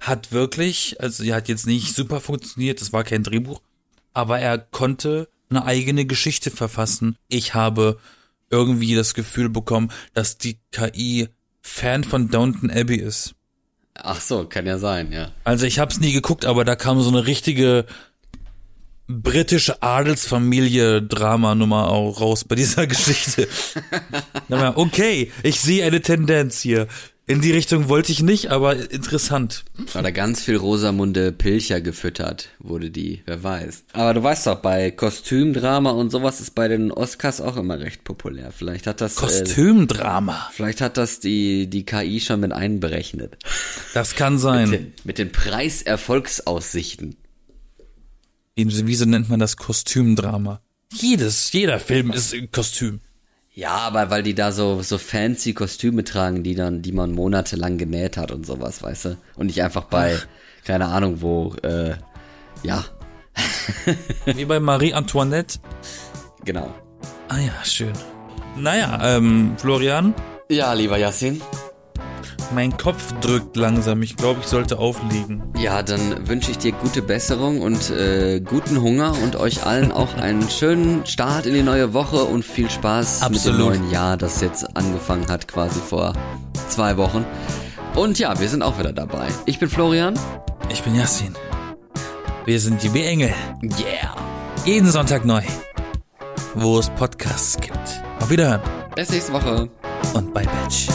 hat wirklich, also die hat jetzt nicht super funktioniert, es war kein Drehbuch, aber er konnte eine eigene Geschichte verfassen. Ich habe irgendwie das Gefühl bekommen, dass die KI Fan von Downton Abbey ist. Ach so, kann ja sein, ja. Also ich habe es nie geguckt, aber da kam so eine richtige britische Adelsfamilie Dramanummer auch raus bei dieser Geschichte. okay, ich sehe eine Tendenz hier. In die Richtung wollte ich nicht, aber interessant. War da ganz viel Rosamunde Pilcher gefüttert, wurde die, wer weiß. Aber du weißt doch, bei Kostümdrama und sowas ist bei den Oscars auch immer recht populär. Vielleicht hat das. Kostümdrama. Äh, vielleicht hat das die, die KI schon mit einberechnet. Das kann sein. mit, den, mit den Preiserfolgsaussichten. Wieso nennt man das Kostümdrama? Jedes, jeder Film ist ein Kostüm. Ja, aber weil die da so, so fancy Kostüme tragen, die dann, die man monatelang genäht hat und sowas, weißt du? Und nicht einfach bei, Ach. keine Ahnung wo, äh, ja. Wie bei Marie Antoinette. Genau. Ah ja, schön. Naja, ähm, Florian? Ja, lieber Yassin. Mein Kopf drückt langsam. Ich glaube, ich sollte auflegen. Ja, dann wünsche ich dir gute Besserung und äh, guten Hunger und euch allen auch einen schönen Start in die neue Woche und viel Spaß Absolut. mit dem neuen Jahr, das jetzt angefangen hat, quasi vor zwei Wochen. Und ja, wir sind auch wieder dabei. Ich bin Florian. Ich bin Yassin. Wir sind die B-Engel. Yeah. Jeden Sonntag neu. Wo es Podcasts gibt. Auf Wiederhören. Bis nächste Woche. Und bye, Bitch.